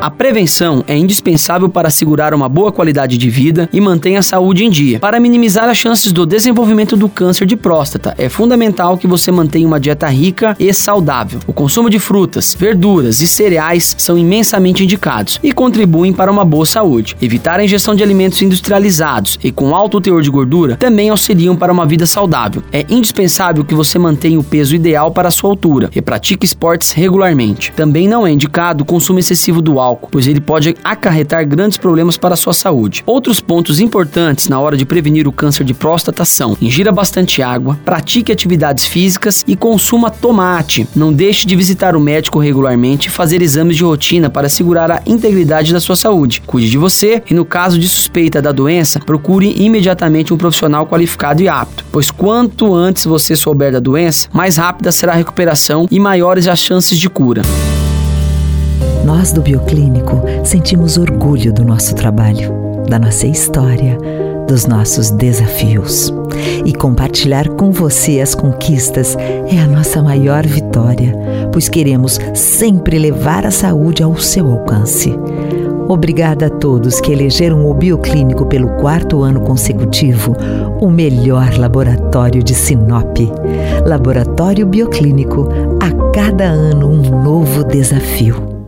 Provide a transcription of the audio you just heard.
A prevenção é indispensável para assegurar uma boa qualidade de vida e manter a saúde em dia. Para minimizar as chances do desenvolvimento do câncer de próstata, é fundamental que você mantenha uma dieta rica e saudável. O consumo de frutas, verduras e cereais são imensamente indicados e contribuem para uma boa saúde. Evitar a ingestão de alimentos industrializados e com alto teor de gordura também auxiliam para uma vida saudável. É indispensável que você mantenha o peso ideal para a sua altura e pratique esportes regularmente. Também não é indicado o consumo excessivo do álcool álcool, pois ele pode acarretar grandes problemas para a sua saúde. Outros pontos importantes na hora de prevenir o câncer de próstata são: ingira bastante água, pratique atividades físicas e consuma tomate. Não deixe de visitar o médico regularmente e fazer exames de rotina para assegurar a integridade da sua saúde. Cuide de você e, no caso de suspeita da doença, procure imediatamente um profissional qualificado e apto, pois quanto antes você souber da doença, mais rápida será a recuperação e maiores as chances de cura. Nós do Bioclínico sentimos orgulho do nosso trabalho, da nossa história, dos nossos desafios. E compartilhar com você as conquistas é a nossa maior vitória, pois queremos sempre levar a saúde ao seu alcance. Obrigada a todos que elegeram o Bioclínico pelo quarto ano consecutivo o melhor laboratório de Sinop. Laboratório Bioclínico, a cada ano um novo desafio.